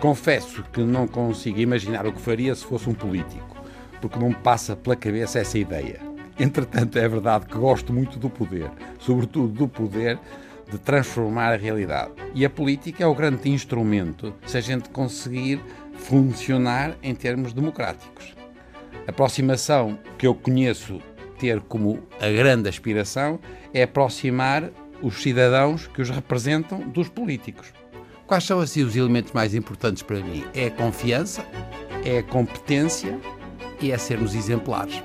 Confesso que não consigo imaginar o que faria se fosse um político, porque não me passa pela cabeça essa ideia. Entretanto, é verdade que gosto muito do poder, sobretudo do poder de transformar a realidade. E a política é o grande instrumento se a gente conseguir funcionar em termos democráticos. A aproximação que eu conheço ter como a grande aspiração é aproximar os cidadãos que os representam dos políticos. Quais são assim os elementos mais importantes para mim? É a confiança, é a competência e é sermos exemplares.